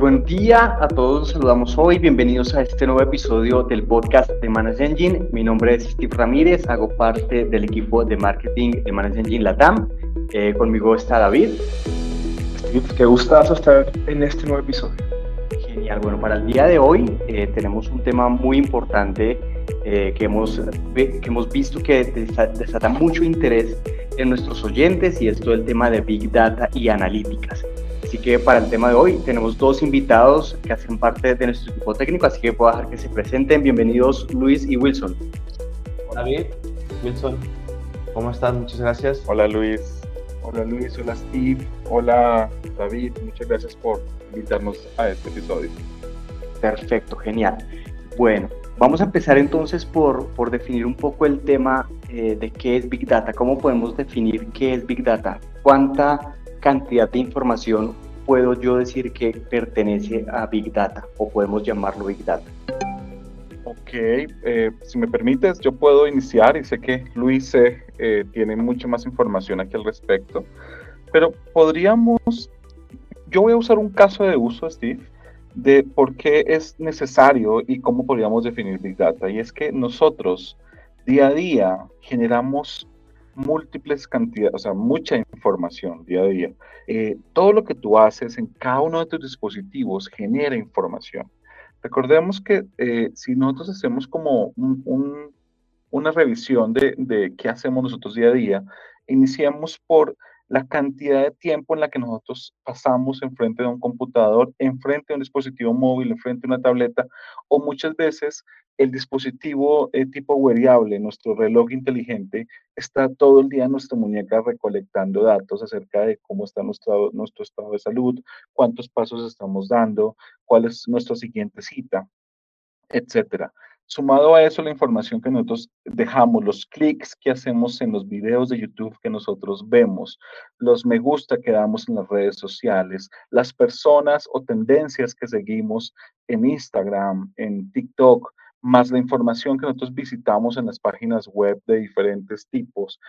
buen día a todos, los saludamos hoy, bienvenidos a este nuevo episodio del podcast de Manage Engine. Mi nombre es Steve Ramírez, hago parte del equipo de marketing de Manage Engine Latam. Eh, conmigo está David. Steve, qué gustazo estar en este nuevo episodio. Genial, bueno, para el día de hoy eh, tenemos un tema muy importante eh, que, hemos, que hemos visto que desata mucho interés en nuestros oyentes y es todo el tema de Big Data y analíticas. Así que para el tema de hoy tenemos dos invitados que hacen parte de nuestro equipo técnico, así que puedo dejar que se presenten. Bienvenidos Luis y Wilson. Hola David, Wilson, ¿cómo están? Muchas gracias. Hola Luis. Hola Luis, hola Steve, hola David, muchas gracias por invitarnos a este episodio. Perfecto, genial. Bueno, vamos a empezar entonces por, por definir un poco el tema eh, de qué es Big Data. ¿Cómo podemos definir qué es Big Data? ¿Cuánta cantidad de información puedo yo decir que pertenece a Big Data o podemos llamarlo Big Data? Ok, eh, si me permites, yo puedo iniciar y sé que Luis eh, tiene mucha más información aquí al respecto, pero podríamos, yo voy a usar un caso de uso, Steve, de por qué es necesario y cómo podríamos definir Big Data. Y es que nosotros día a día generamos múltiples cantidades, o sea, mucha información día a día. Eh, todo lo que tú haces en cada uno de tus dispositivos genera información. Recordemos que eh, si nosotros hacemos como una revisión de, de qué hacemos nosotros día a día, iniciamos por la cantidad de tiempo en la que nosotros pasamos enfrente de un computador, enfrente de un dispositivo móvil, enfrente de una tableta, o muchas veces el dispositivo eh, tipo wearable, nuestro reloj inteligente, está todo el día en nuestra muñeca recolectando datos acerca de cómo está nuestro, nuestro estado de salud, cuántos pasos estamos dando, cuál es nuestra siguiente cita, etcétera. Sumado a eso, la información que nosotros dejamos, los clics que hacemos en los videos de YouTube que nosotros vemos, los me gusta que damos en las redes sociales, las personas o tendencias que seguimos en Instagram, en TikTok, más la información que nosotros visitamos en las páginas web de diferentes tipos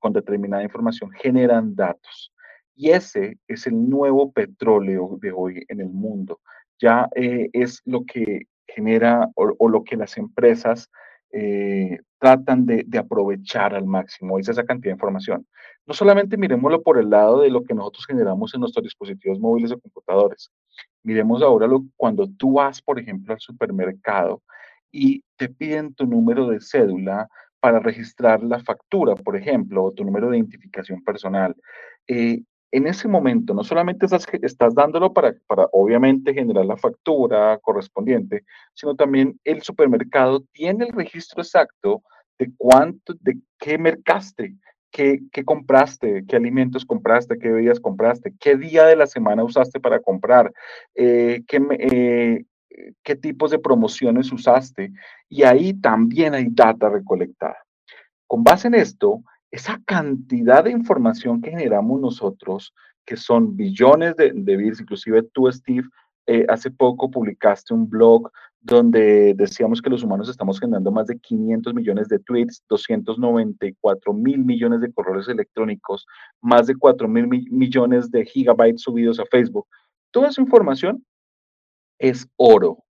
con determinada información, generan datos. Y ese es el nuevo petróleo de hoy en el mundo. Ya eh, es lo que genera o, lo que las empresas eh, tratan de, aprovechar al máximo, es esa cantidad de información. No solamente miremoslo por el lado de lo que nosotros generamos en nuestros dispositivos móviles o computadores, miremos ahora lo, cuando tú vas, por ejemplo, al supermercado y te piden tu número de cédula para registrar la factura, por ejemplo, o tu número de identificación personal. Eh, en ese momento no solamente estás, dándolo para, para, obviamente, generar la factura correspondiente, sino también el supermercado tiene el registro exacto de cuánto, de qué mercaste, qué, qué compraste, qué alimentos compraste, qué bebidas compraste, qué día de la semana usaste para comprar, eh, qué, eh, qué tipos de promociones usaste. Y ahí también hay data recolectada. Con base en esto, esa cantidad de información que generamos nosotros, que son billones de, de inclusive tú, Steve, eh, hace poco publicaste un blog donde decíamos que los humanos estamos generando más de 500 millones de tweets, 294 mil millones de correos electrónicos, más de 4 mil millones de gigabytes subidos a Facebook. Toda esa información es oro.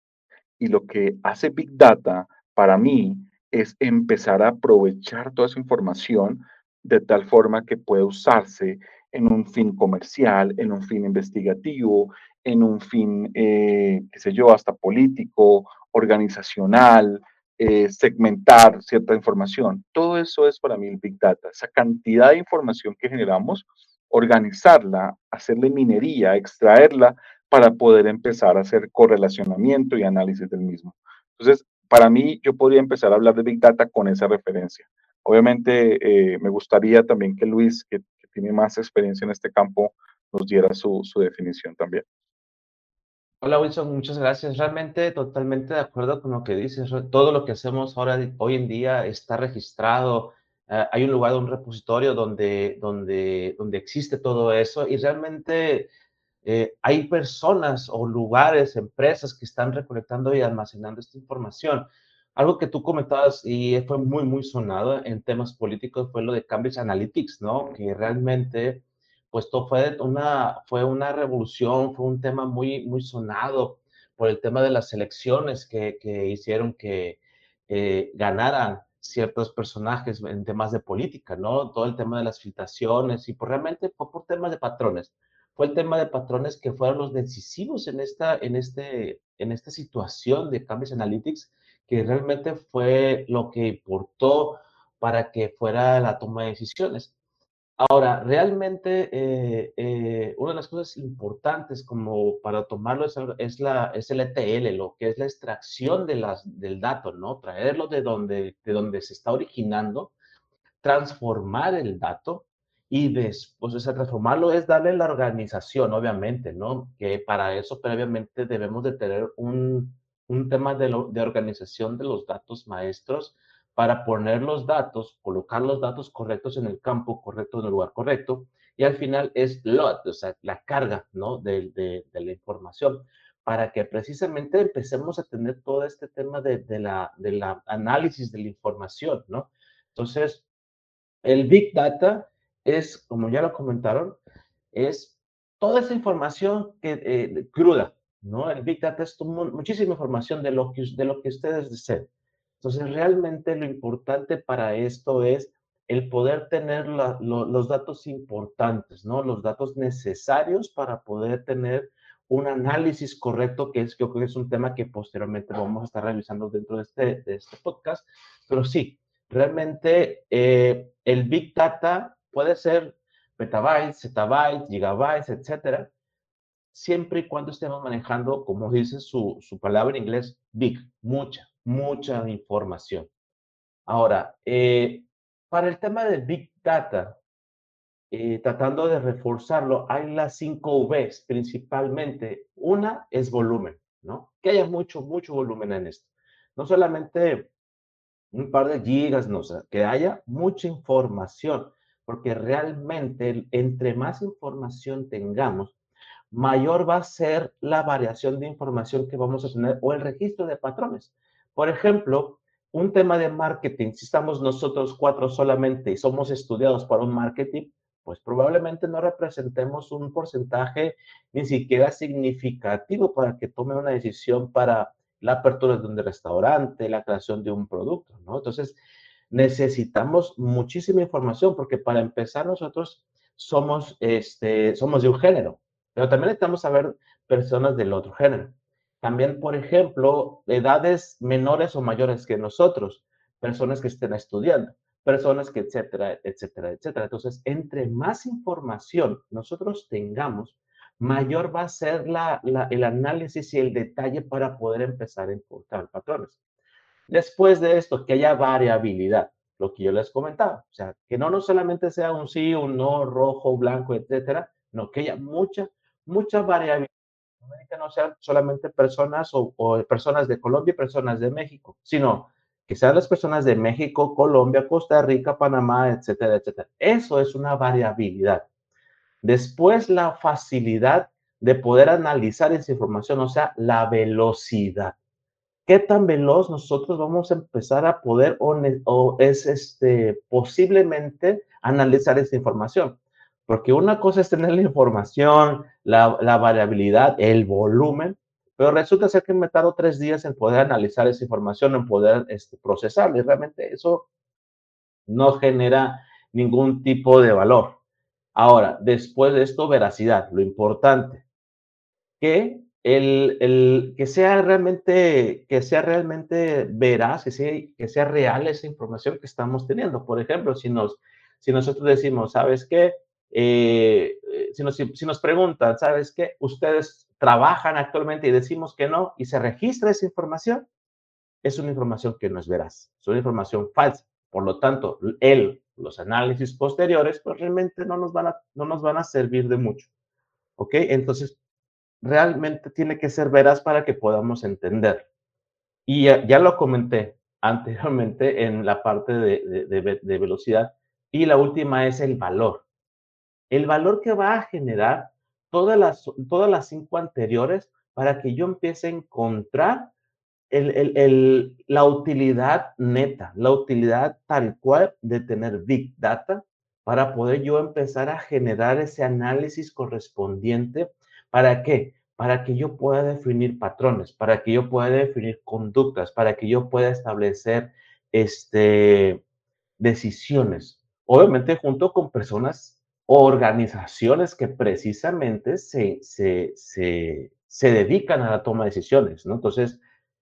Y lo que hace Big Data para mí es empezar a aprovechar toda esa información de tal forma que pueda usarse en un fin comercial, en un fin investigativo, en un fin, eh, qué sé yo, hasta político, organizacional, eh, segmentar cierta información. Todo eso es para mí el Big Data, esa cantidad de información que generamos, organizarla, hacerle minería, extraerla para poder empezar a hacer correlacionamiento y análisis del mismo. Entonces, para mí, yo podría empezar a hablar de Big Data con esa referencia. Obviamente, eh, me gustaría también que Luis, que, tiene más experiencia en este campo, nos diera su, su definición también. Hola Wilson, muchas gracias. Realmente totalmente de acuerdo con lo que dices. Todo lo que hacemos ahora, hoy en día está registrado. Eh, hay un lugar, un repositorio donde, donde, donde existe todo eso y realmente eh, hay personas o lugares, empresas que están recolectando y almacenando esta información. Algo que tú comentabas y fue muy, muy sonado en temas políticos fue lo de Cambridge Analytics, ¿no? Que realmente pues todo fue una, fue una revolución, fue un tema muy, muy sonado por el tema de las elecciones que, que hicieron que eh, ganaran ciertos personajes en temas de política, ¿no? Todo el tema de las filtraciones y por, realmente fue por temas de patrones. Fue el tema de patrones que fueron los decisivos en esta, en este, en esta situación de Cambridge Analytics, que realmente fue lo que importó para que fuera la toma de decisiones. Ahora, realmente eh, eh, una de las cosas importantes como para tomarlo es, la, es el ETL, lo que es la extracción de las, del dato, ¿no? Traerlo de donde, de donde se está originando, transformar el dato y después, o sea, transformarlo es darle la organización, obviamente, ¿no? Que para eso previamente debemos de tener un, un tema de, de organización de los datos maestros para poner los datos, colocar los datos correctos en el campo correcto, en el lugar correcto, y al final es load, o sea, la carga, ¿no? De, de, la información, para que precisamente empecemos a tener todo este tema de, de, la, de la análisis de la información, ¿no? Entonces, el Big Data es, como ya lo comentaron, es toda esa información que, eh, cruda, ¿no? El Big Data es muchísima información de lo que, de lo que ustedes deseen. Entonces, realmente lo importante para esto es el poder tener los datos importantes, ¿no? Los datos necesarios para poder tener un análisis correcto, que es, creo que es un tema que posteriormente vamos a estar revisando dentro de este, de este podcast. Pero sí, realmente eh, el Big Data puede ser petabytes, zettabytes, gigabytes, etcétera, siempre y cuando estemos manejando, como dice su, su palabra en inglés, big, mucha, mucha información. Ahora, eh, para el tema de Big Data, eh, tratando de reforzarlo, hay las cinco Vs principalmente. Una es volumen, ¿no? Que haya mucho, mucho volumen en esto. No solamente un par de gigas, no, o que haya mucha información, porque realmente entre más información tengamos, mayor va a ser la variación de información que vamos a tener o el registro de patrones. Por ejemplo, un tema de marketing, si estamos nosotros cuatro solamente y somos estudiados para un marketing, pues probablemente no representemos un porcentaje ni siquiera significativo para que tome una decisión para la apertura de un restaurante, la creación de un producto, ¿no? Entonces, necesitamos muchísima información porque para empezar nosotros somos, este, somos de un género, pero también necesitamos saber personas del otro género. También, por ejemplo, edades menores o mayores que nosotros, personas que estén estudiando, personas que, etcétera, etcétera, etcétera. Entonces, entre más información nosotros tengamos, mayor va a ser la, el análisis y el detalle para poder empezar a importar patrones. Después de esto, que haya variabilidad, lo que yo les comentaba, o sea, que no, no solamente sea un sí, un no, rojo, blanco, etcétera, no, que haya mucha, mucha variabilidad no sean solamente personas o, personas de Colombia y personas de México, sino que sean las personas de México, Colombia, Costa Rica, Panamá, etcétera, etcétera. Eso es una variabilidad. Después, la facilidad de poder analizar esa información, o sea, la velocidad. ¿Qué tan veloz nosotros vamos a empezar a poder o, es este, posiblemente analizar esa información? Porque una cosa es tener la información, la, variabilidad, el volumen, pero resulta ser que me tardo tres días en poder analizar esa información, en poder este, procesarla. Y realmente eso no genera ningún tipo de valor. Ahora, después de esto, veracidad, lo importante, que el, que sea realmente, que sea realmente veraz, que sea, que sea real esa información que estamos teniendo. Por ejemplo, si, nos, si nosotros decimos, ¿sabes qué? Eh, eh, si, nos, si, nos, preguntan, ¿sabes qué? Ustedes trabajan actualmente y decimos que no y se registra esa información, es una información que no es veraz, es una información falsa. Por lo tanto, él, los análisis posteriores, pues realmente no nos van a, no nos van a servir de mucho. ¿Ok? Entonces, realmente tiene que ser veraz para que podamos entender. Y ya, lo comenté anteriormente en la parte de, de, de velocidad. Y la última es el valor el valor que va a generar todas las, todas las cinco anteriores para que yo empiece a encontrar la utilidad neta, la utilidad tal cual de tener Big Data para poder yo empezar a generar ese análisis correspondiente. ¿Para qué? Para que yo pueda definir patrones, para que yo pueda definir conductas, para que yo pueda establecer este, decisiones. Obviamente junto con personas, organizaciones que precisamente se, se, se, se dedican a la toma de decisiones, ¿no? Entonces,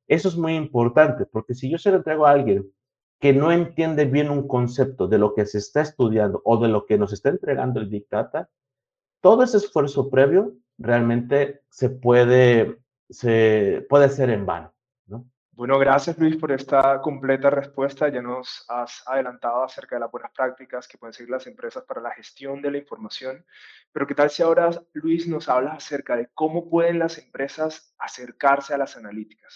eso es muy importante, porque si yo se lo entrego a alguien que no entiende bien un concepto de lo que se está estudiando o de lo que nos está entregando el Big Data, todo ese esfuerzo previo realmente se puede, se puede ser en vano. ¿no? Bueno, gracias Luis por esta completa respuesta. Ya nos has adelantado acerca de las buenas prácticas que pueden seguir las empresas para la gestión de la información. Pero ¿qué tal si ahora Luis nos habla acerca de cómo pueden las empresas acercarse a las analíticas?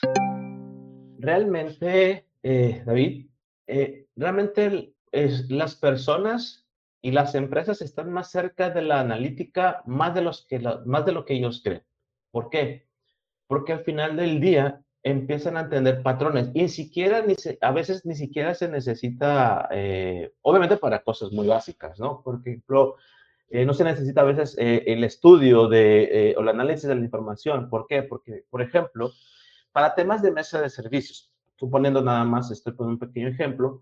Realmente, eh, David, eh, realmente es, las personas y las empresas están más cerca de la analítica más de, los que más de lo que ellos creen. ¿Por qué? Porque al final del día empiezan a entender patrones y siquiera, ni a veces ni siquiera se necesita, eh, obviamente para cosas muy básicas, ¿no? Por ejemplo, eh, no se necesita a veces el estudio de, o el análisis de la información. ¿Por qué? Porque, por ejemplo, para temas de mesa de servicios, suponiendo nada más, estoy poniendo un pequeño ejemplo,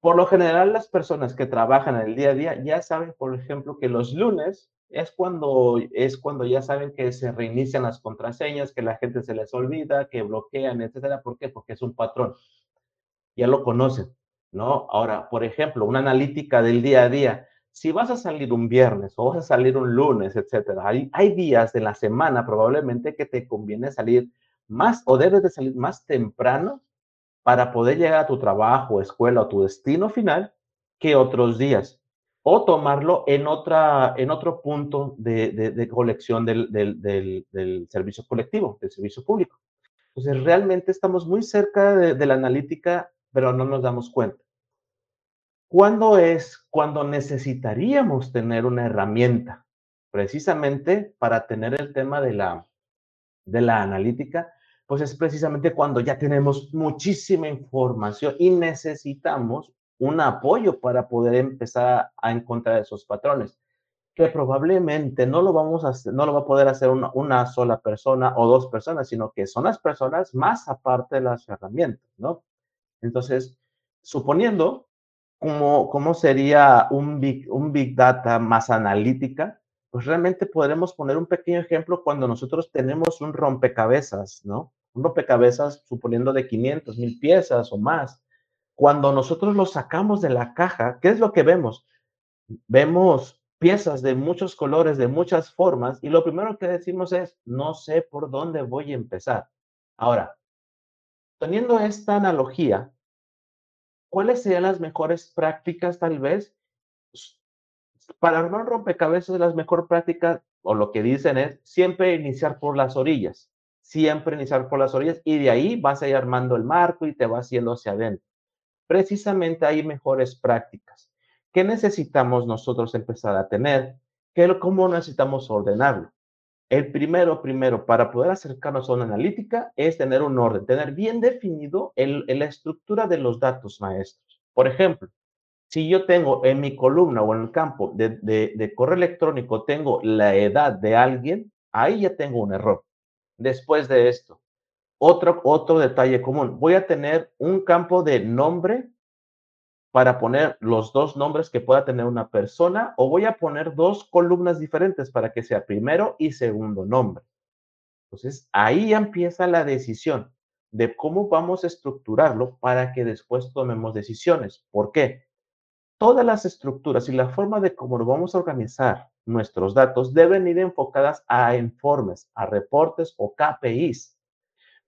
por lo general las personas que trabajan en el día a día ya saben, por ejemplo, que los lunes es cuando, es cuando ya saben que se reinician las contraseñas, que la gente se les olvida, que bloquean, etcétera. ¿Por qué? Porque es un patrón. Ya lo conocen, ¿no? Ahora, por ejemplo, una analítica del día a día. Si vas a salir un viernes o vas a salir un lunes, etcétera, hay, días de la semana probablemente que te conviene salir más o debes de salir más temprano para poder llegar a tu trabajo, escuela o tu destino final que otros días. O tomarlo en, otra, en otro punto de, de, colección del, del, del, servicio colectivo, del servicio público. Entonces, realmente estamos muy cerca de, la analítica, pero no nos damos cuenta. ¿Cuándo es cuando necesitaríamos tener una herramienta? Precisamente para tener el tema de la, de la analítica, pues es precisamente cuando ya tenemos muchísima información y necesitamos un apoyo para poder empezar a encontrar esos patrones, que probablemente no lo vamos a hacer, no lo va a poder hacer una, una sola persona o dos personas, sino que son las personas más aparte de las herramientas, ¿no? Entonces, suponiendo cómo, cómo sería un big, un big data más analítica, pues realmente podremos poner un pequeño ejemplo cuando nosotros tenemos un rompecabezas, ¿no? Un rompecabezas suponiendo de 500, mil piezas o más. Cuando nosotros lo sacamos de la caja, ¿qué es lo que vemos? Vemos piezas de muchos colores, de muchas formas, y lo primero que decimos es, no sé por dónde voy a empezar. Ahora, teniendo esta analogía, ¿cuáles serían las mejores prácticas tal vez? Para armar rompecabezas, las mejores prácticas, o lo que dicen es, siempre iniciar por las orillas siempre iniciar por las orillas y de ahí vas a ir armando el marco y te vas yendo hacia adentro. Precisamente hay mejores prácticas. ¿Qué necesitamos nosotros empezar a tener? ¿Qué, ¿Cómo necesitamos ordenarlo? El primero, primero, para poder acercarnos a una analítica es tener un orden, tener bien definido la estructura de los datos maestros. Por ejemplo, si yo tengo en mi columna o en el campo de, de, de correo electrónico, tengo la edad de alguien, ahí ya tengo un error después de esto. Otro, otro detalle común. Voy a tener un campo de nombre para poner los dos nombres que pueda tener una persona o voy a poner dos columnas diferentes para que sea primero y segundo nombre. Entonces, ahí empieza la decisión de cómo vamos a estructurarlo para que después tomemos decisiones. ¿Por qué? Todas las estructuras y la forma de cómo lo vamos a organizar nuestros datos deben ir enfocadas a informes, a reportes o KPIs.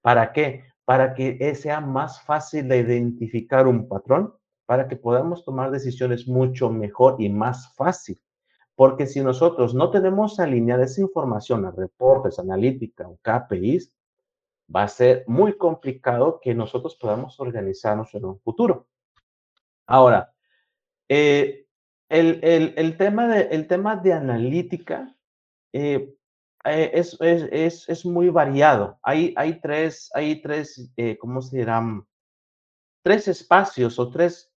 ¿Para qué? Para que sea más fácil de identificar un patrón, para que podamos tomar decisiones mucho mejor y más fácil. Porque si nosotros no tenemos alineada esa información a reportes, analítica o KPIs, va a ser muy complicado que nosotros podamos organizarnos en un futuro. Ahora, eh, el, el, el, tema de, el tema de analítica eh, eh, es, es, es, muy variado. Hay, hay tres, hay tres ¿cómo se dirán? Tres espacios o tres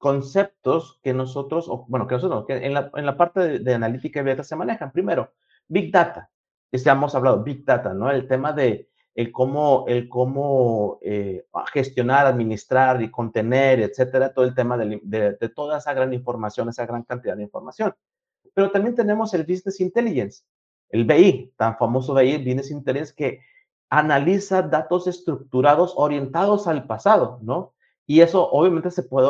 conceptos que nosotros, bueno, que nosotros, que en la, en la parte de, analítica y beta se manejan. Primero, Big Data. Ya hemos hablado, Big Data, ¿no? El tema de el cómo, el cómo eh, gestionar, administrar y contener, etcétera, todo el tema de, de, de, toda esa gran información, esa gran cantidad de información. Pero también tenemos el Business Intelligence, el BI, tan famoso BI, Business Intelligence, que analiza datos estructurados orientados al pasado, ¿no? Y eso obviamente se puede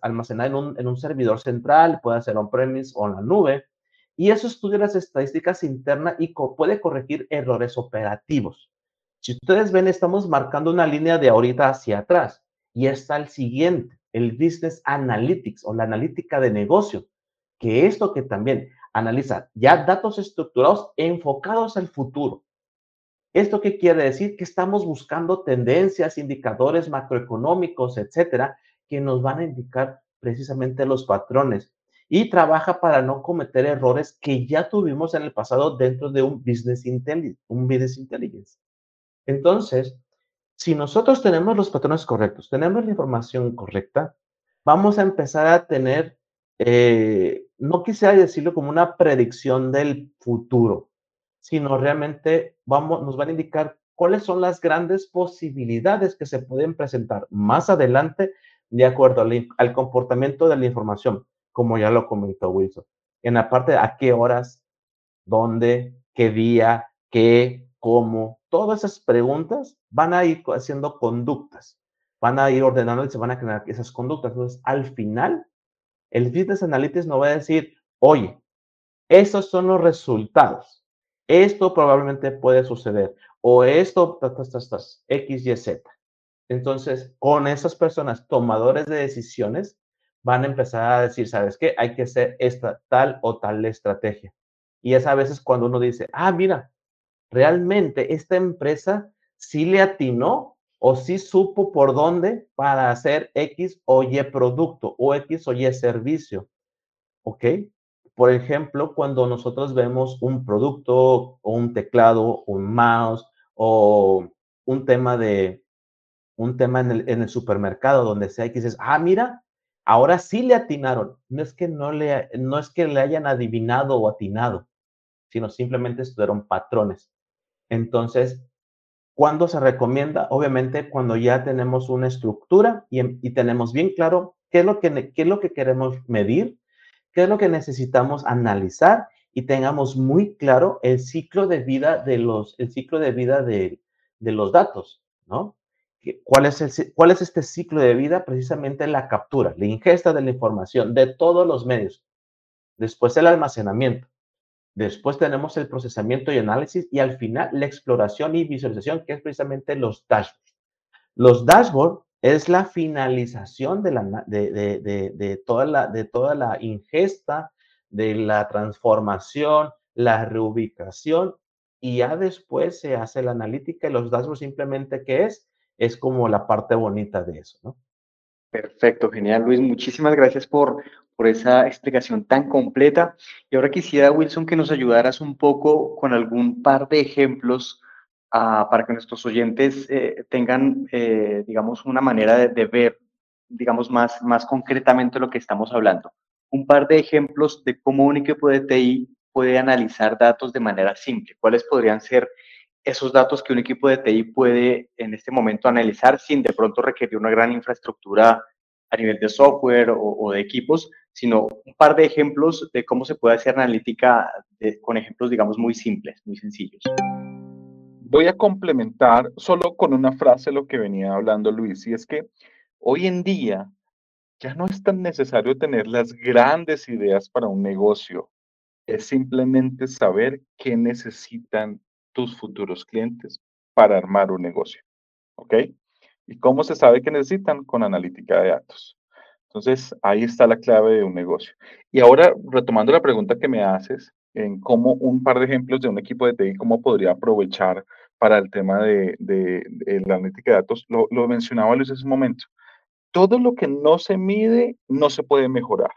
almacenar en un, en un servidor central, puede ser on-premise o en la nube, y eso estudia las estadísticas internas y puede corregir errores operativos. Si ustedes ven, estamos marcando una línea de ahorita hacia atrás y está el siguiente, el Business Analytics o la analítica de negocio, que esto que también analiza ya datos estructurados enfocados al futuro. ¿Esto qué quiere decir? Que estamos buscando tendencias, indicadores macroeconómicos, etcétera, que nos van a indicar precisamente los patrones y trabaja para no cometer errores que ya tuvimos en el pasado dentro de un business intelligence. Un business intelligence. Entonces, si nosotros tenemos los patrones correctos, tenemos la información correcta, vamos a empezar a tener, eh, no quisiera decirlo como una predicción del futuro, sino realmente vamos, nos van a indicar cuáles son las grandes posibilidades que se pueden presentar más adelante de acuerdo al, comportamiento de la información, como ya lo comentó Wilson. En la parte a qué horas, dónde, qué día, qué, cómo, todas esas preguntas van a ir haciendo conductas, van a ir ordenando y se van a crear esas conductas. Entonces, al final, el Business Analytics nos va a decir, oye, esos son los resultados. Esto probablemente puede suceder. O esto, X, Y, Z. Entonces, con esas personas tomadores de decisiones, van a empezar a decir, ¿sabes qué? Hay que hacer esta tal o tal estrategia. Y es a veces cuando uno dice, ah, mira, realmente esta empresa sí le atinó o sí supo por dónde para hacer X o Y producto o X o Y servicio. ¿Ok? Por ejemplo, cuando nosotros vemos un producto o un teclado, un mouse o un tema de un tema en el, supermercado donde sea X es, ah, mira, ahora sí le atinaron. No es que no le, no es que le hayan adivinado o atinado, sino simplemente estudiaron patrones. Entonces, ¿cuándo se recomienda? Obviamente cuando ya tenemos una estructura y, tenemos bien claro qué es, lo que, qué es lo que queremos medir, qué es lo que necesitamos analizar y tengamos muy claro el ciclo de vida de los, el ciclo de vida de, los datos, ¿no? ¿Cuál es, ¿Cuál es este ciclo de vida? Precisamente la captura, la ingesta de la información de todos los medios. Después el almacenamiento. Después tenemos el procesamiento y análisis y al final la exploración y visualización, que es precisamente los dashboards. Los dashboards es la finalización de, la, de, toda la, de toda la ingesta, de la transformación, la reubicación y ya después se hace la analítica y los dashboards simplemente, ¿qué es? Es como la parte bonita de eso, ¿no? Perfecto, genial, Luis. Muchísimas gracias por, por esa explicación tan completa. Y ahora quisiera, Wilson, que nos ayudaras un poco con algún par de ejemplos ah, para que nuestros oyentes eh, tengan, eh, digamos, una manera de, ver, digamos, más, más concretamente lo que estamos hablando. Un par de ejemplos de cómo un equipo de TI puede analizar datos de manera simple. ¿Cuáles podrían ser esos datos que un equipo de TI puede en este momento analizar sin de pronto requerir una gran infraestructura a nivel de software o, de equipos, sino un par de ejemplos de cómo se puede hacer analítica con ejemplos, digamos, muy simples, muy sencillos. Voy a complementar solo con una frase lo que venía hablando Luis, y es que hoy en día ya no es tan necesario tener las grandes ideas para un negocio, es simplemente saber qué necesitan tus futuros clientes para armar un negocio. ¿Ok? ¿Y cómo se sabe que necesitan? Con analítica de datos. Entonces, ahí está la clave de un negocio. Y ahora, retomando la pregunta que me haces, en cómo un par de ejemplos de un equipo de TI, cómo podría aprovechar para el tema de, la analítica de datos, lo, lo mencionaba Luis hace un momento. Todo lo que no se mide no se puede mejorar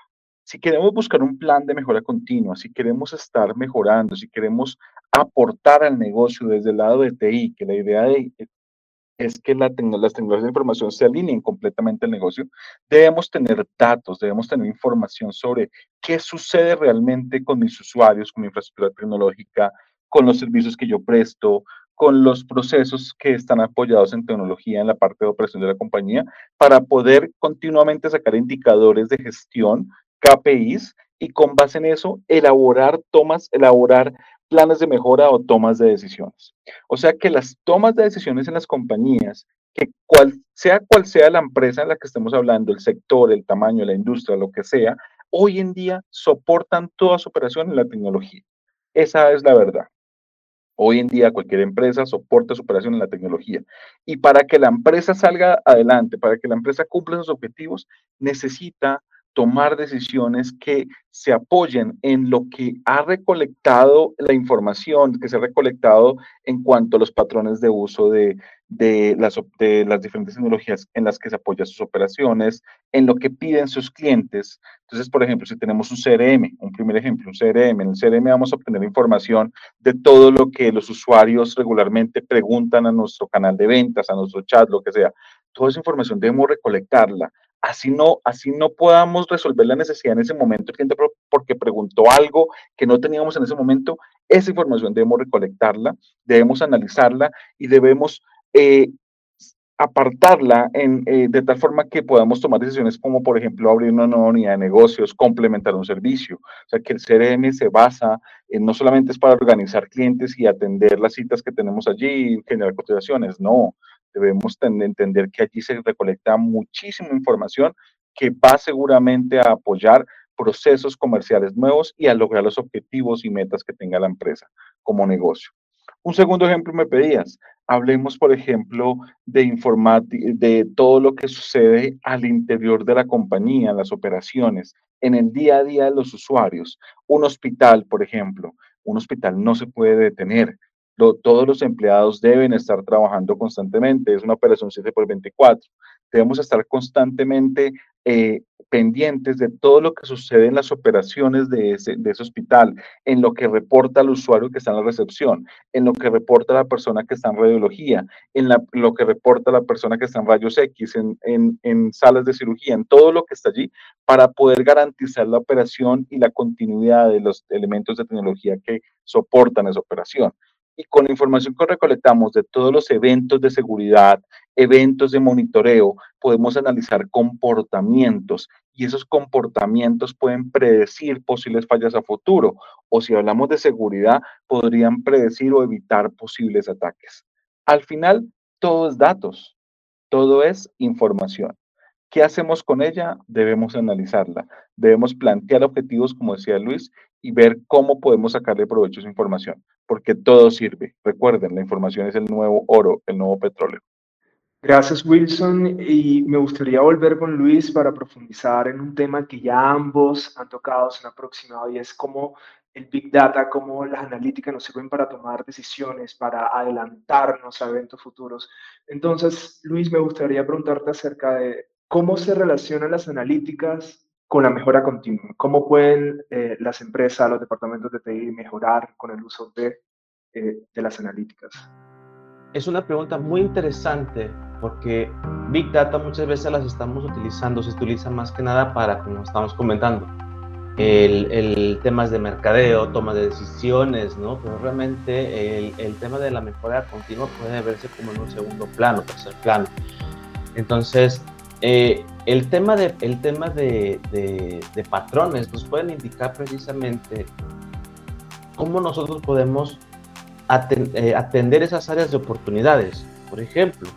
si queremos buscar un plan de mejora continua, si queremos estar mejorando, si queremos aportar al negocio desde el lado de TI, que la idea de es que la las tecnologías de información se alineen completamente al negocio, debemos tener datos, debemos tener información sobre qué sucede realmente con mis usuarios, con mi infraestructura tecnológica, con los servicios que yo presto, con los procesos que están apoyados en tecnología en la parte de operación de la compañía, para poder continuamente sacar indicadores de gestión, KPIs, y con base en eso elaborar tomas, elaborar planes de mejora o tomas de decisiones. O sea que las tomas de decisiones en las compañías, que cual, sea cual sea la empresa en la que estemos hablando, el sector, el tamaño, la industria, lo que sea, hoy en día soportan toda su operación en la tecnología. Esa es la verdad. Hoy en día cualquier empresa soporta su operación en la tecnología. Y para que la empresa salga adelante, para que la empresa cumpla sus objetivos, necesita tomar decisiones que se apoyen en lo que ha recolectado la información, que se ha recolectado en cuanto a los patrones de uso de, las, de las diferentes tecnologías en las que se apoyan sus operaciones, en lo que piden sus clientes. Entonces, por ejemplo, si tenemos un CRM, un primer ejemplo, un CRM, en el CRM vamos a obtener información de todo lo que los usuarios regularmente preguntan a nuestro canal de ventas, a nuestro chat, lo que sea. Toda esa información debemos recolectarla así no, así no podamos resolver la necesidad en ese momento, el cliente porque preguntó algo que no teníamos en ese momento, esa información debemos recolectarla, debemos analizarla y debemos eh, apartarla en, eh, de tal forma que podamos tomar decisiones como, por ejemplo, abrir una nueva unidad de negocios, complementar un servicio. O sea, que el CRM se basa en no solamente es para organizar clientes y atender las citas que tenemos allí generar cotizaciones, no debemos entender que allí se recolecta muchísima información que va seguramente a apoyar procesos comerciales nuevos y a lograr los objetivos y metas que tenga la empresa como negocio. Un segundo ejemplo me pedías. Hablemos, por ejemplo, de de todo lo que sucede al interior de la compañía, las operaciones, en el día a día de los usuarios. Un hospital, por ejemplo. Un hospital no se puede detener todos los empleados deben estar trabajando constantemente, es una operación 7 por 24. Debemos estar constantemente eh, pendientes de todo lo que sucede en las operaciones de ese, hospital, en lo que reporta el usuario que está en la recepción, en lo que reporta la persona que está en radiología, en lo que reporta la persona que está en rayos X, en salas de cirugía, en todo lo que está allí, para poder garantizar la operación y la continuidad de los elementos de tecnología que soportan esa operación y con la información que recolectamos de todos los eventos de seguridad, eventos de monitoreo, podemos analizar comportamientos y esos comportamientos pueden predecir posibles fallas a futuro o si hablamos de seguridad, podrían predecir o evitar posibles ataques. Al final, todo es datos, todo es información. ¿Qué hacemos con ella? Debemos analizarla. Debemos plantear objetivos, como decía Luis, y ver cómo podemos sacarle provecho a esa información, porque todo sirve. Recuerden, la información es el nuevo oro, el nuevo petróleo. Gracias, Wilson. Y me gustaría volver con Luis para profundizar en un tema que ya ambos han tocado, se han aproximado, y es cómo el Big Data, cómo las analíticas nos sirven para tomar decisiones, para adelantarnos a eventos futuros. Entonces, Luis, me gustaría preguntarte acerca de ¿Cómo se relacionan las analíticas con la mejora continua? ¿Cómo pueden eh, las empresas, los departamentos de TI mejorar con el uso de, eh, de las analíticas? Es una pregunta muy interesante porque Big Data muchas veces las estamos utilizando, se utiliza más que nada para, como estamos comentando, el, el temas de mercadeo, toma de decisiones, ¿no? Pero realmente el, el, tema de la mejora continua puede verse como en un segundo plano, tercer plano. Entonces, eh, el tema, de, el tema de, de, patrones nos pueden indicar precisamente cómo nosotros podemos eh, atender esas áreas de oportunidades. Por ejemplo,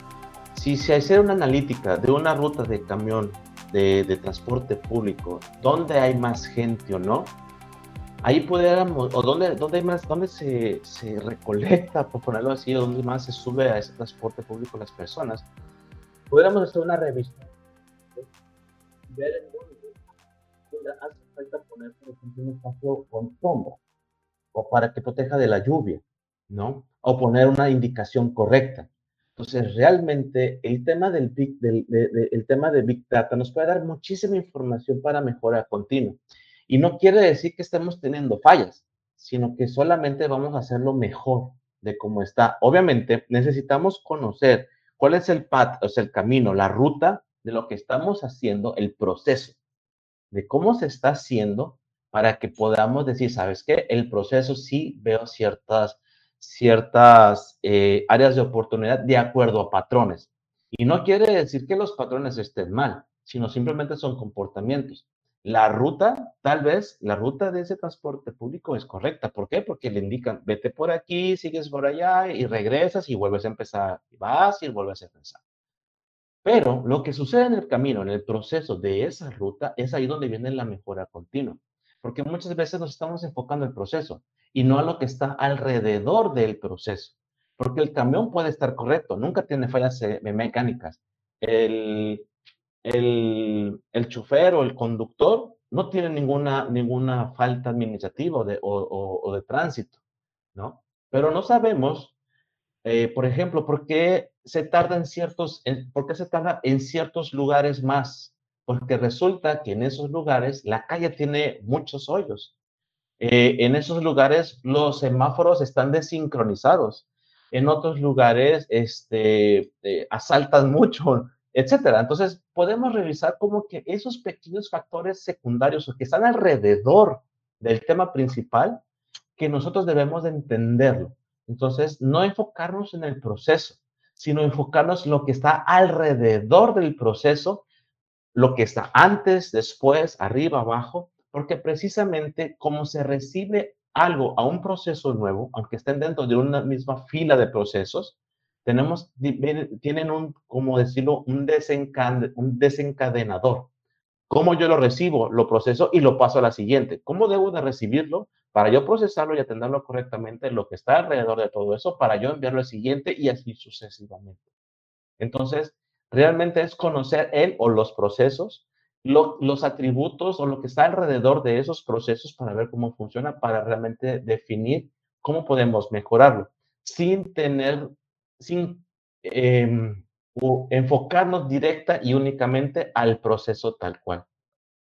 si se hace una analítica de una ruta de camión de, de, transporte público, dónde hay más gente o no, ahí pudiéramos, o dónde, dónde, hay más, dónde se, se recolecta, por ponerlo así, o dónde más se sube a ese transporte público las personas, pudiéramos hacer una revisión ver dónde, hace falta poner, por ejemplo, un espacio con sombra o para que proteja de la lluvia, ¿no? O poner una indicación correcta. Entonces, realmente el tema del big, del, el tema de Big Data nos puede dar muchísima información para mejora continua. Y no quiere decir que estemos teniendo fallas, sino que solamente vamos a hacerlo mejor de cómo está. Obviamente, necesitamos conocer ¿Cuál es el path, o el camino, la ruta de lo que estamos haciendo, el proceso, de cómo se está haciendo para que podamos decir, ¿sabes qué? El proceso sí veo ciertas, ciertas eh, áreas de oportunidad de acuerdo a patrones. Y no quiere decir que los patrones estén mal, sino simplemente son comportamientos. La ruta, tal vez, la ruta de ese transporte público es correcta. ¿Por qué? Porque le indican, vete por aquí, sigues por allá y regresas y vuelves a empezar. Y vas y vuelves a empezar. Pero lo que sucede en el camino, en el proceso de esa ruta, es ahí donde viene la mejora continua. Porque muchas veces nos estamos enfocando en el proceso y no a lo que está alrededor del proceso. Porque el camión puede estar correcto, nunca tiene fallas eh, mecánicas. El, el, el chofer o el conductor no tiene ninguna, ninguna falta administrativa o de, o, de tránsito, ¿no? Pero no sabemos, eh, por ejemplo, por qué se tarda en ciertos, por qué se tarda en ciertos lugares más. Porque resulta que en esos lugares la calle tiene muchos hoyos. Eh, en esos lugares los semáforos están desincronizados. En otros lugares este, eh, asaltan mucho etcétera. Entonces, podemos revisar como que esos pequeños factores secundarios o que están alrededor del tema principal, que nosotros debemos de entenderlo. Entonces, no enfocarnos en el proceso, sino enfocarnos en lo que está alrededor del proceso, lo que está antes, después, arriba, abajo, porque precisamente como se recibe algo a un proceso nuevo, aunque estén dentro de una misma fila de procesos, tenemos, tienen un, como decirlo, un, un desencadenador. ¿Cómo yo lo recibo? Lo proceso y lo paso a la siguiente. ¿Cómo debo de recibirlo? Para yo procesarlo y atenderlo correctamente, lo que está alrededor de todo eso, para yo enviarlo al siguiente y así sucesivamente. Entonces, realmente es conocer él o los procesos, los atributos o lo que está alrededor de esos procesos para ver cómo funciona, para realmente definir cómo podemos mejorarlo, sin tener sin em, enfocarnos directa y únicamente al proceso tal cual.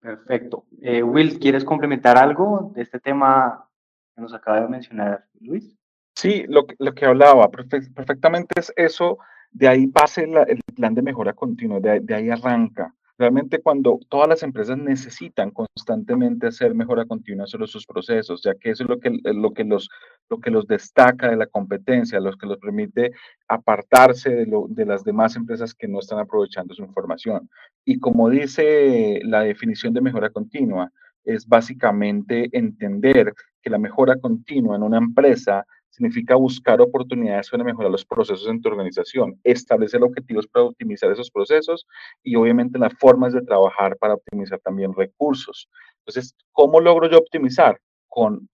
Perfecto. Eh, Will, ¿quieres complementar algo de este tema que nos acaba de mencionar Luis? Sí, lo, lo que hablaba perfectamente es eso, de ahí pase el plan de mejora continua, de ahí arranca. Realmente cuando todas las empresas necesitan constantemente hacer mejora continua sobre sus procesos, ya que eso es lo que, lo que, los, lo que los destaca de la competencia, lo que los permite apartarse de, lo, de las demás empresas que no están aprovechando su información. Y como dice la definición de mejora continua, es básicamente entender que la mejora continua en una empresa significa buscar oportunidades para mejorar los procesos en tu organización, establecer objetivos para optimizar esos procesos y obviamente las formas de trabajar para optimizar también recursos. Entonces, ¿cómo logro yo optimizar? Con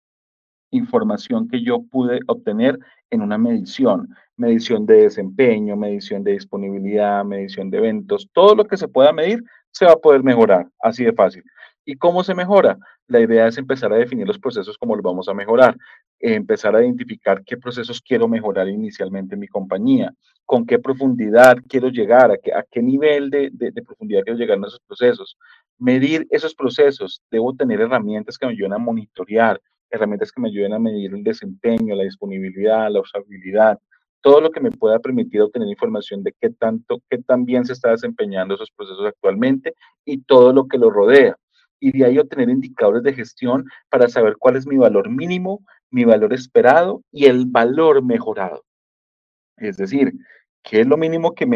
información que yo pude obtener en una medición, medición de desempeño, medición de disponibilidad, medición de eventos, todo lo que se pueda medir se va a poder mejorar, así de fácil. ¿Y cómo se mejora? La idea es empezar a definir los procesos como los vamos a mejorar, empezar a identificar qué procesos quiero mejorar inicialmente en mi compañía, con qué profundidad quiero llegar, a qué, a qué nivel de, de, profundidad quiero llegar en esos procesos, medir esos procesos, debo tener herramientas que me ayuden a monitorear, herramientas que me ayuden a medir el desempeño, la disponibilidad, la usabilidad, todo lo que me pueda permitir obtener información de qué tanto, qué tan bien se está desempeñando esos procesos actualmente y todo lo que lo rodea y de ahí obtener indicadores de gestión para saber cuál es mi valor mínimo, mi valor esperado y el valor mejorado. Es decir, qué es lo mínimo que,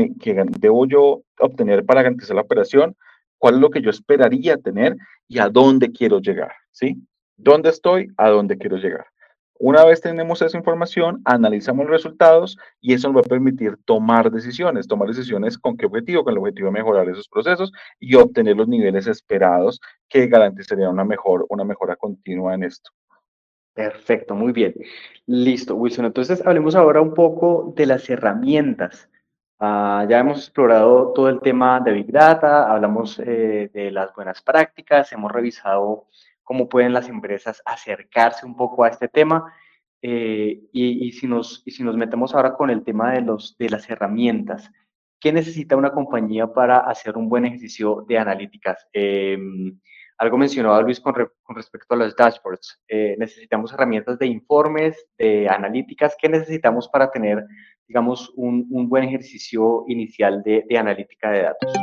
debo yo obtener para garantizar la operación, cuál es lo que yo esperaría tener y a dónde quiero llegar, ¿sí? ¿Dónde estoy? ¿A dónde quiero llegar? Una vez tenemos esa información, analizamos los resultados y eso nos va a permitir tomar decisiones. Tomar decisiones con qué objetivo, con el objetivo de mejorar esos procesos y obtener los niveles esperados que garantizarían una, mejor, una mejora continua en esto. Perfecto, muy bien. Listo, Wilson. Entonces hablemos ahora un poco de las herramientas. Ah, ya hemos explorado todo el tema de Big Data, hablamos eh, de las buenas prácticas, hemos revisado cómo pueden las empresas acercarse un poco a este tema. Eh, y, si nos, y si nos metemos ahora con el tema de, los, de las herramientas, ¿qué necesita una compañía para hacer un buen ejercicio de analíticas? Em, algo mencionaba Luis con, con respecto a los dashboards. Eh, necesitamos herramientas de informes, de analíticas. ¿Qué necesitamos para tener, digamos, un, un buen ejercicio inicial de, de, analítica de datos?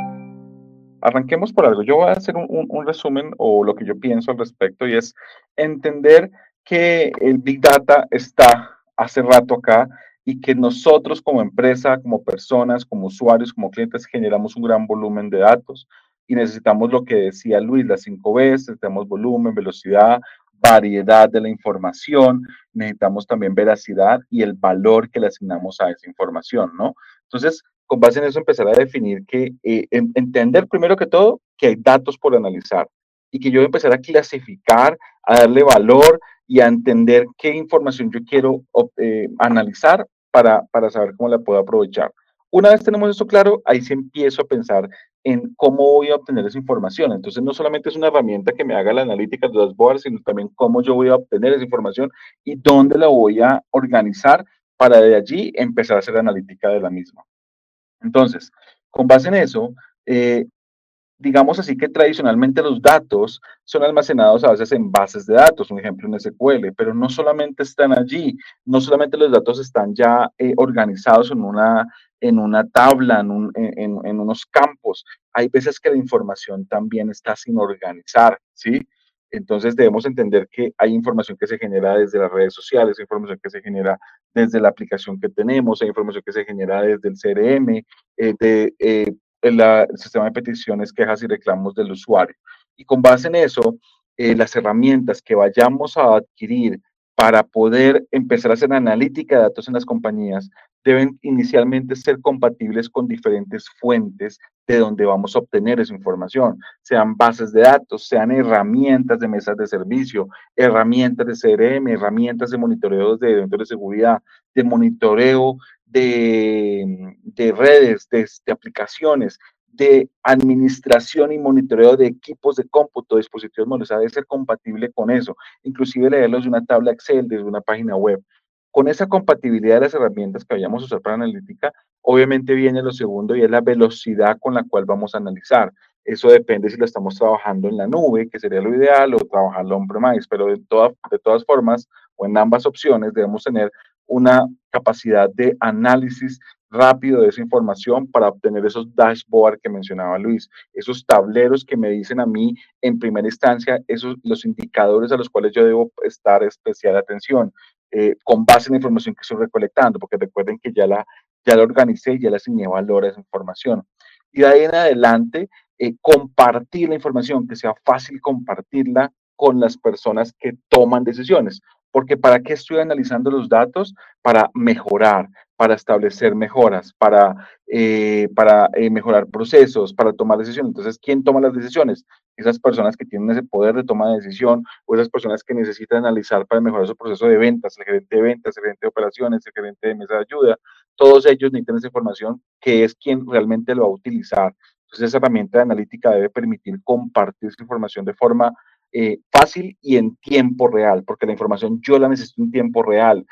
Arranquemos por algo. Yo voy a hacer un, resumen o lo que yo pienso al respecto y es entender que el Big Data está hace rato acá y que nosotros como empresa, como personas, como usuarios, como clientes, generamos un gran volumen de datos y necesitamos lo que decía Luis, las cinco veces, necesitamos volumen, velocidad, variedad de la información, necesitamos también veracidad y el valor que le asignamos a esa información, ¿no? Entonces, con base en eso, empezar a definir que, eh, entender primero que todo que hay datos por analizar y que yo voy a empezar a clasificar, a darle valor y a entender qué información yo quiero eh, analizar para, para saber cómo la puedo aprovechar. Una vez tenemos eso claro, ahí sí empiezo a pensar en cómo voy a obtener esa información. Entonces, no solamente es una herramienta que me haga la analítica de dashboards, sino también cómo yo voy a obtener esa información y dónde la voy a organizar para de allí empezar a hacer analítica de la misma. Entonces, con base en eso, eh, digamos así que tradicionalmente los datos son almacenados a veces en bases de datos, un ejemplo en SQL, pero no solamente están allí, no solamente los datos están ya eh, organizados en una, en una tabla, en, unos campos, hay veces que la información también está sin organizar, ¿sí? Entonces debemos entender que hay información que se genera desde las redes sociales, hay información que se genera desde la aplicación que tenemos, hay información que se genera desde el CRM, eh, de, eh, el, sistema de peticiones, quejas y reclamos del usuario. Y con base en eso, eh, las herramientas que vayamos a adquirir para poder empezar a hacer analítica de datos en las compañías deben inicialmente ser compatibles con diferentes fuentes de donde vamos a obtener esa información, sean bases de datos, sean herramientas de mesas de servicio, herramientas de CRM, herramientas de monitoreo de eventos de seguridad, de monitoreo de, de redes, de, de aplicaciones, de administración y monitoreo de equipos de cómputo, dispositivos móviles, debe ser compatible con eso, inclusive leerlos de una tabla Excel, desde una página web. Con esa compatibilidad de las herramientas que vayamos a usar para analítica, obviamente viene lo segundo y es la velocidad con la cual vamos a analizar. Eso depende si lo estamos trabajando en la nube, que sería lo ideal, o trabajarlo on-premise, pero de, de todas formas, o en ambas opciones, debemos tener una capacidad de análisis rápido de esa información para obtener esos dashboards que mencionaba Luis, esos tableros que me dicen a mí en primera instancia esos los indicadores a los cuales yo debo prestar especial atención eh, con base en la información que estoy recolectando, porque recuerden que ya la, ya la organicé y ya le asigné valor a esa información. Y de ahí en adelante, eh, compartir la información, que sea fácil compartirla con las personas que toman decisiones. Porque ¿para qué estoy analizando los datos? Para mejorar, para establecer mejoras, para, eh, para eh, mejorar procesos, para tomar decisiones. Entonces, ¿quién toma las decisiones? Esas personas que tienen ese poder de toma de decisión o esas personas que necesitan analizar para mejorar su proceso de ventas, el gerente de ventas, el gerente de operaciones, el gerente de mesa de ayuda, todos ellos necesitan esa información que es quien realmente lo va a utilizar. Entonces, esa herramienta de analítica debe permitir compartir esa información de forma eh, fácil y en tiempo real, porque la información yo la necesito en tiempo real.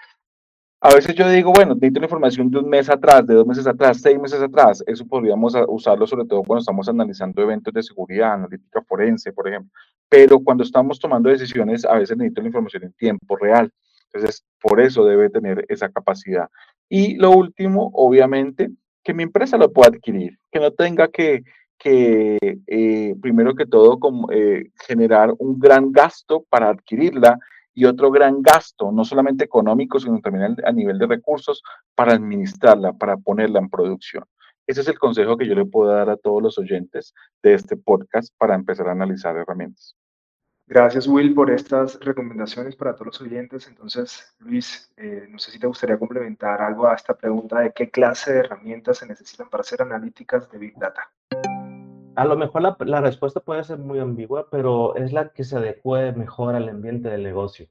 A veces yo digo, bueno, necesito la información de un mes atrás, de dos meses atrás, seis meses atrás. Eso podríamos usarlo sobre todo cuando estamos analizando eventos de seguridad, analítica forense, por ejemplo. Pero cuando estamos tomando decisiones, a veces necesito la información en tiempo real. Entonces, por eso debe tener esa capacidad. Y lo último, obviamente, que mi empresa lo pueda adquirir, que no tenga que, eh, primero que todo, como, eh, generar un gran gasto para adquirirla y otro gran gasto, no solamente económico, sino también a nivel de recursos para administrarla, para ponerla en producción. Ese es el consejo que yo le puedo dar a todos los oyentes de este podcast para empezar a analizar herramientas. Gracias, Will, por estas recomendaciones para todos los oyentes. Entonces, Luis, eh, no sé si te gustaría complementar algo a esta pregunta de qué clase de herramientas se necesitan para hacer analíticas de Big Data a lo mejor la, respuesta puede ser muy ambigua, pero es la que se adecue mejor al ambiente del negocio.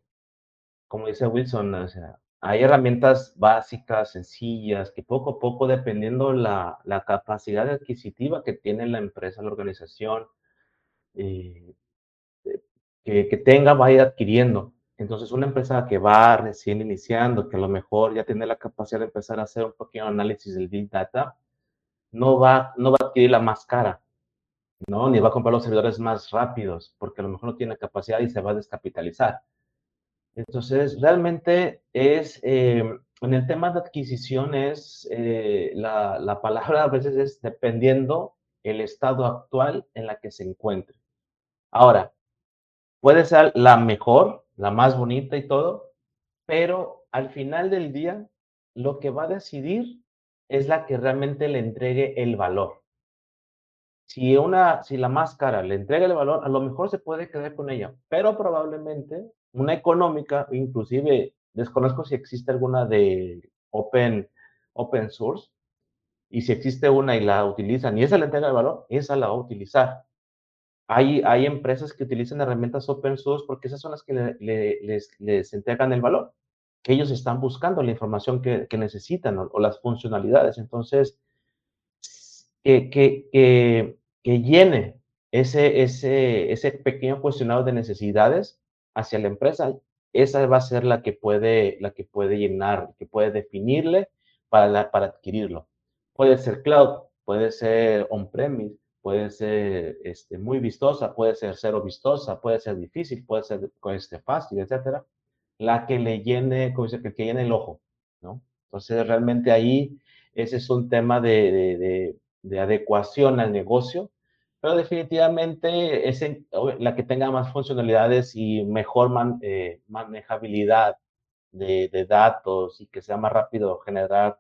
Como dice Wilson, o sea, hay herramientas básicas, sencillas, que poco a poco, dependiendo la, la capacidad adquisitiva que tiene la empresa, la organización, eh, que, que, tenga, vaya adquiriendo. Entonces, una empresa que va recién iniciando, que a lo mejor ya tiene la capacidad de empezar a hacer un pequeño análisis del Big Data, no va, no va a adquirir la más cara ¿no? Ni va a comprar los servidores más rápidos, porque a lo mejor no tiene capacidad y se va a descapitalizar. Entonces, realmente es, eh, en el tema de adquisiciones, eh, la, la, palabra a veces es dependiendo el estado actual en la que se encuentre. Ahora, puede ser la mejor, la más bonita y todo, pero al final del día, lo que va a decidir es la que realmente le entregue el valor. Si, una, si la máscara le entrega el valor, a lo mejor se puede quedar con ella, pero probablemente una económica, inclusive desconozco si existe alguna de open, open source, y si existe una y la utilizan y esa le entrega el valor, esa la va a utilizar. Hay, hay empresas que utilizan herramientas open source porque esas son las que les, les, entregan el valor, que ellos están buscando la información que, que necesitan o, las funcionalidades. Entonces, que, que, que, llene ese, ese, ese pequeño cuestionario de necesidades hacia la empresa, esa va a ser la que puede, la que puede llenar, que puede definirle para, para adquirirlo. Puede ser cloud, puede ser on-premise, puede ser este, muy vistosa, puede ser cero vistosa, puede ser difícil, puede ser este, fácil, etcétera. La que le llene, como dice, que, que llene el ojo, ¿no? Entonces, realmente ahí ese es un tema de, de adecuación al negocio pero definitivamente es la que tenga más funcionalidades y mejor eh, manejabilidad de, datos y que sea más rápido generar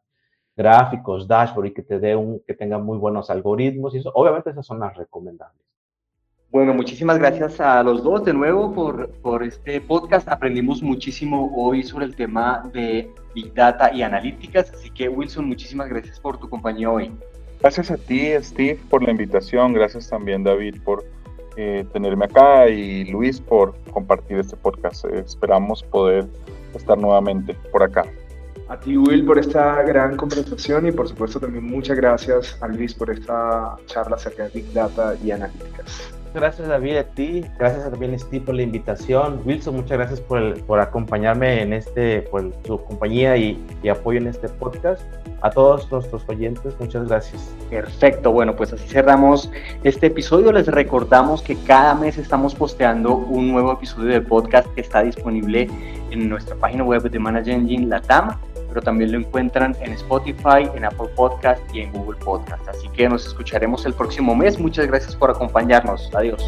gráficos, dashboard y que te dé un, que tenga muy buenos algoritmos y eso, obviamente esas son las recomendables. Bueno, muchísimas gracias a los dos de nuevo por, por este podcast. Aprendimos muchísimo hoy sobre el tema de Big Data y analíticas, así que Wilson, muchísimas gracias por tu compañía hoy. Gracias a ti, Steve, por la invitación. Gracias también, David, por eh, tenerme acá y Luis por compartir este podcast. Eh, esperamos poder estar nuevamente por acá. A ti, Will, por esta gran conversación y por supuesto también muchas gracias a Luis por esta charla acerca de Big Data y analíticas. Gracias David a ti, gracias también Steve por la invitación. Wilson, muchas gracias por, por acompañarme en este, por su compañía y, y apoyo en este podcast a todos nuestros oyentes, muchas gracias. Perfecto, bueno, pues así cerramos este episodio. Les recordamos que cada mes estamos posteando un nuevo episodio del podcast que está disponible en nuestra página web de Manage Engine Latam, pero también lo encuentran en Spotify, en Apple Podcast y en Google Podcast. Así que nos escucharemos el próximo mes. Muchas gracias por acompañarnos. Adiós.